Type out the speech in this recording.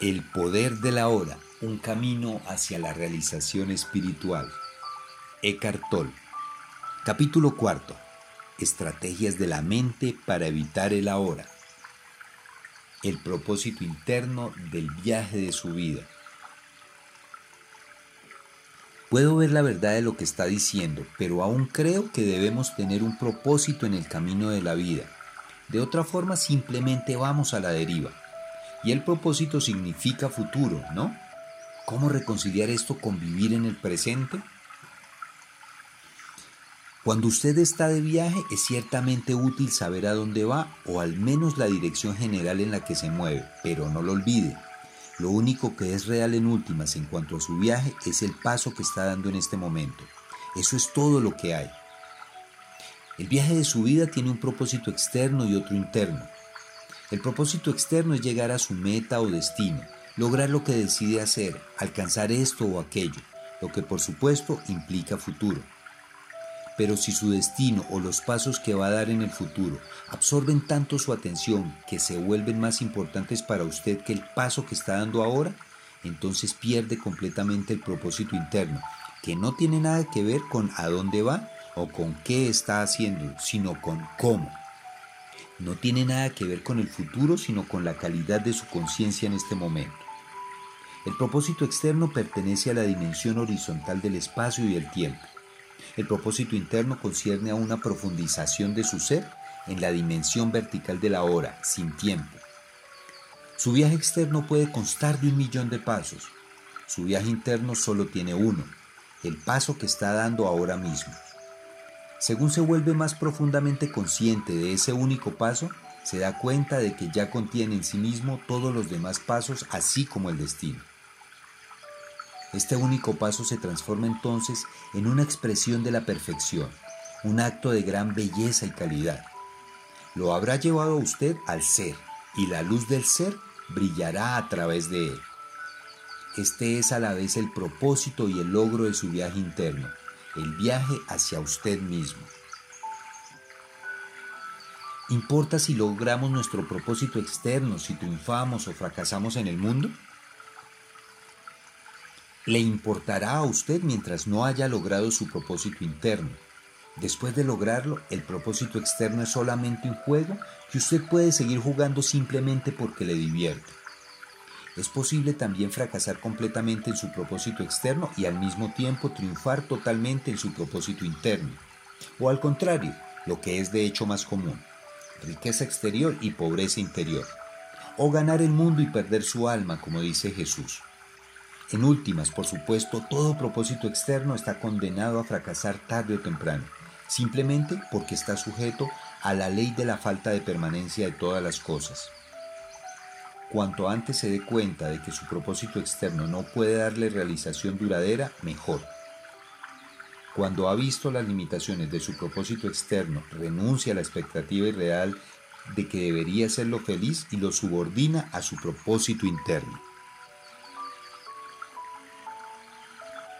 El poder de la hora, un camino hacia la realización espiritual. Eckhart Tolle. Capítulo cuarto. Estrategias de la mente para evitar el ahora. El propósito interno del viaje de su vida. Puedo ver la verdad de lo que está diciendo, pero aún creo que debemos tener un propósito en el camino de la vida. De otra forma simplemente vamos a la deriva. Y el propósito significa futuro, ¿no? ¿Cómo reconciliar esto con vivir en el presente? Cuando usted está de viaje es ciertamente útil saber a dónde va o al menos la dirección general en la que se mueve, pero no lo olvide. Lo único que es real en últimas en cuanto a su viaje es el paso que está dando en este momento. Eso es todo lo que hay. El viaje de su vida tiene un propósito externo y otro interno. El propósito externo es llegar a su meta o destino, lograr lo que decide hacer, alcanzar esto o aquello, lo que por supuesto implica futuro. Pero si su destino o los pasos que va a dar en el futuro absorben tanto su atención que se vuelven más importantes para usted que el paso que está dando ahora, entonces pierde completamente el propósito interno, que no tiene nada que ver con a dónde va o con qué está haciendo, sino con cómo no tiene nada que ver con el futuro, sino con la calidad de su conciencia en este momento. El propósito externo pertenece a la dimensión horizontal del espacio y el tiempo. El propósito interno concierne a una profundización de su ser en la dimensión vertical de la hora, sin tiempo. Su viaje externo puede constar de un millón de pasos. Su viaje interno solo tiene uno, el paso que está dando ahora mismo. Según se vuelve más profundamente consciente de ese único paso, se da cuenta de que ya contiene en sí mismo todos los demás pasos, así como el destino. Este único paso se transforma entonces en una expresión de la perfección, un acto de gran belleza y calidad. Lo habrá llevado a usted al ser, y la luz del ser brillará a través de él. Este es a la vez el propósito y el logro de su viaje interno, el viaje hacia usted mismo. ¿Importa si logramos nuestro propósito externo, si triunfamos o fracasamos en el mundo? Le importará a usted mientras no haya logrado su propósito interno. Después de lograrlo, el propósito externo es solamente un juego que usted puede seguir jugando simplemente porque le divierte. Es posible también fracasar completamente en su propósito externo y al mismo tiempo triunfar totalmente en su propósito interno. O al contrario, lo que es de hecho más común, riqueza exterior y pobreza interior. O ganar el mundo y perder su alma, como dice Jesús. En últimas, por supuesto, todo propósito externo está condenado a fracasar tarde o temprano, simplemente porque está sujeto a la ley de la falta de permanencia de todas las cosas. Cuanto antes se dé cuenta de que su propósito externo no puede darle realización duradera, mejor. Cuando ha visto las limitaciones de su propósito externo, renuncia a la expectativa irreal de que debería serlo feliz y lo subordina a su propósito interno.